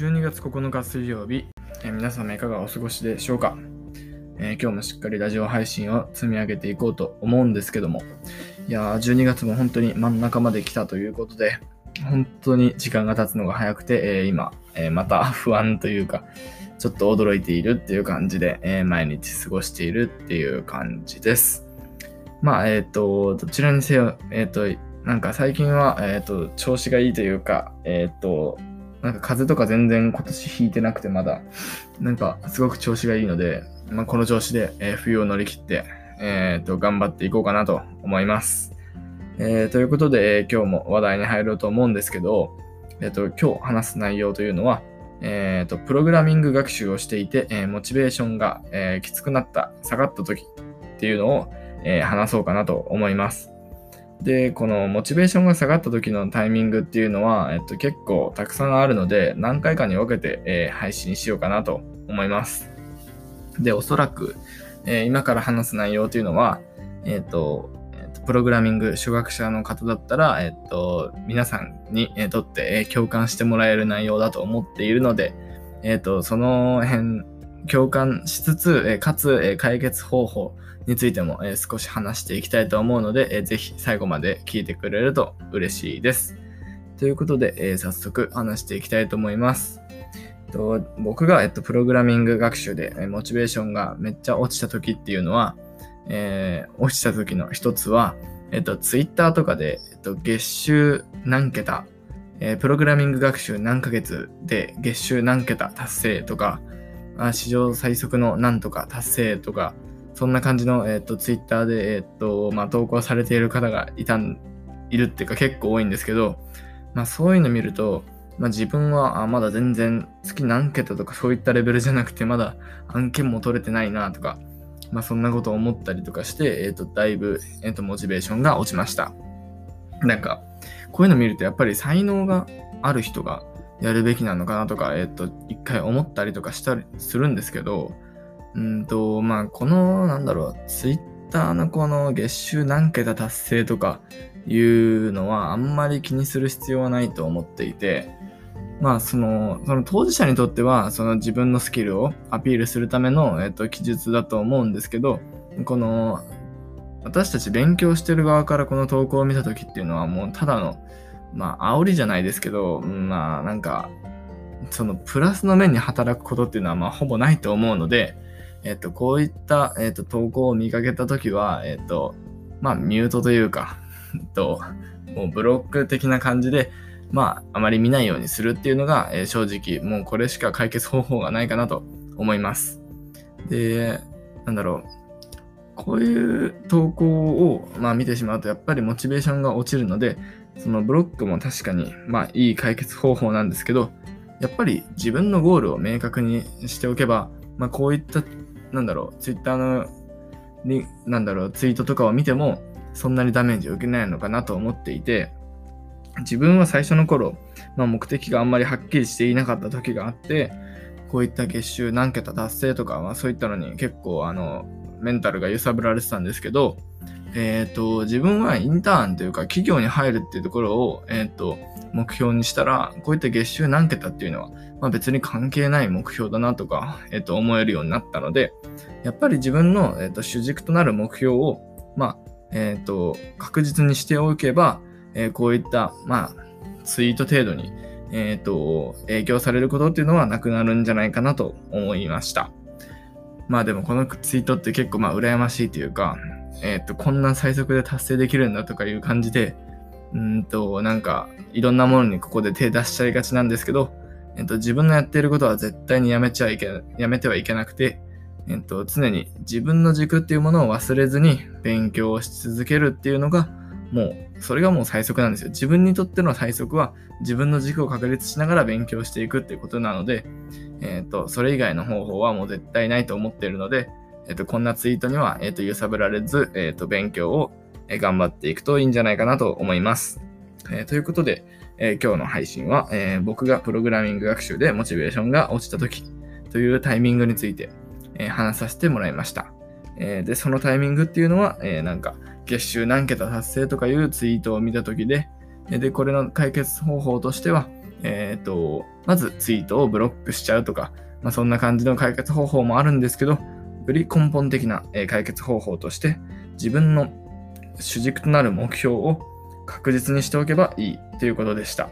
12月9日水曜日、え皆様いかがお過ごしでしょうか、えー今日もしっかりラジオ配信を積み上げていこうと思うんですけども、いやー、12月も本当に真ん中まで来たということで、本当に時間が経つのが早くて、えー今、えーまた不安というか、ちょっと驚いているっていう感じで、え毎日過ごしているっていう感じです。まあ、えっ、と、どちらにせよ、えっ、と、なんか最近は、えっ、と、調子がいいというか、えっ、と、なんか風邪とか全然今年ひいてなくてまだ、なんかすごく調子がいいので、まあ、この調子で、えー冬を乗り切って、えっ、と、頑張っていこうかなと思います。えーということで、えー今日も話題に入ろうと思うんですけど、えっ、と、今日話す内容というのは、えっ、と、プログラミング学習をしていて、えーモチベーションが、えーきつくなった、下がった時っていうのを、えー話そうかなと思います。で、このモチベーションが下がった時のタイミングっていうのは、えっと、結構たくさんあるので、何回かに分けて、えー配信しようかなと思います。で、おそらく、えー今から話す内容というのは、えっと、プログラミング初学者の方だったら、えっと、皆さんにえとって、え共感してもらえる内容だと思っているので、えっと、その辺、共感しつつ、えかつ、え解決方法についても、え少し話していきたいと思うので、えーぜひ最後まで聞いてくれると嬉しいです。ということで、え早速話していきたいと思います。と僕が、えっと、プログラミング学習で、えモチベーションがめっちゃ落ちた時っていうのは、えー落ちた時の一つは、えっと、ツイッターとかで、えっと、月収何桁、えープログラミング学習何ヶ月で月収何桁達成とか、あ史上最速のなんとか達成とか、そんな感じの、えっ、と、ツイッターで、えっ、と、まあ、投稿されている方がいたん、いるっていうか結構多いんですけど、まあ、そういうの見ると、まあ、自分は、あまだ全然月何桁とかそういったレベルじゃなくて、まだ案件も取れてないなとか、まあ、そんなことを思ったりとかして、えっ、と、だいぶ、えっ、と、モチベーションが落ちました。なんか、こういうの見ると、やっぱり才能がある人がやるべきなのかなとか、えっ、と、一回思ったりとかしたりするんですけど、うんと、まあ、この、なんだろう、ツイッターのこの月収何桁達成とかいうのはあんまり気にする必要はないと思っていて、まあ、その、その当事者にとっては、その自分のスキルをアピールするための、えっと、記述だと思うんですけど、この、私たち勉強してる側からこの投稿を見た時っていうのはもうただの、まあ、煽りじゃないですけど、まあ、なんか、そのプラスの面に働くことっていうのはまあほぼないと思うので、えっと、こういった、えっと、投稿を見かけたときは、えっと、まあ、ミュートというか、えっと、もうブロック的な感じで、まあ、あまり見ないようにするっていうのが、えー正直、もうこれしか解決方法がないかなと思います。で、なんだろう。こういう投稿を、まあ、見てしまうと、やっぱりモチベーションが落ちるので、そのブロックも確かに、まあ、いい解決方法なんですけど、やっぱり自分のゴールを明確にしておけば、まあ、こういった、なんだろう、ツイッターの、なんだろう、ツイートとかを見ても、そんなにダメージを受けないのかなと思っていて、自分は最初の頃、まあ、目的があんまりはっきりしていなかった時があって、こういった月収何桁達成とか、まあ、そういったのに結構、あの、メンタルが揺さぶられてたんですけど、えっ、と、自分はインターンというか企業に入るっていうところを、えっ、と、目標にしたら、こういった月収何桁っていうのは、まあ、別に関係ない目標だなとか、えっ、と、思えるようになったので、やっぱり自分の、えっ、と、主軸となる目標を、まあ、えっ、と、確実にしておけば、えーこういった、まあ、ツイート程度に、えっ、と、影響されることっていうのはなくなるんじゃないかなと思いました。まあでもこのツイートって結構まあ羨ましいというか、えっ、と、こんな最速で達成できるんだとかいう感じで、うんと、なんか、いろんなものにここで手出しちゃいがちなんですけど、えっ、と、自分のやっていることは絶対にやめちゃいけ、やめてはいけなくて、えっ、と、常に自分の軸っていうものを忘れずに勉強をし続けるっていうのが、もう、それがもう最速なんですよ。自分にとっての最速は、自分の軸を確立しながら勉強していくっていうことなので、えっ、と、それ以外の方法はもう絶対ないと思っているので、えっ、と、こんなツイートには、えっ、と、揺さぶられず、えっ、と、勉強を頑張っていくといいんじゃないかなと思います。えということで、え今日の配信は、え僕がプログラミング学習でモチベーションが落ちた時というタイミングについて、え話させてもらいました。えで、そのタイミングっていうのは、えなんか、月収何桁達成とかいうツイートを見た時で、で、これの解決方法としては、えっ、と、まずツイートをブロックしちゃうとか、まあ、そんな感じの解決方法もあるんですけど、より根本的な解決方法として、自分の主軸となる目標を確実にしておけばいいということでした。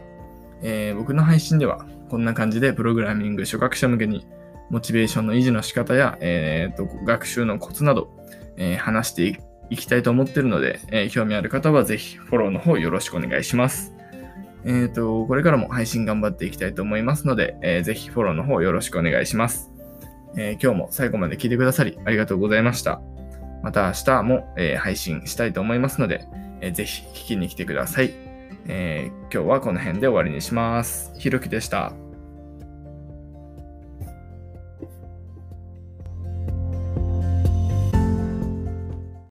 えー、僕の配信ではこんな感じでプログラミング初学者向けにモチベーションの維持の仕方や、えーと、学習のコツなど、えー、話していきたいと思ってるので、えー、興味ある方はぜひフォローの方よろしくお願いします。えっ、ー、と、これからも配信頑張っていきたいと思いますので、えー、ぜひフォローの方よろしくお願いします。え今日も最後まで聞いてくださりありがとうございました。また明日も、え配信したいと思いますので、えぜひ聞きに来てください。え今日はこの辺で終わりにします。ひろきでした。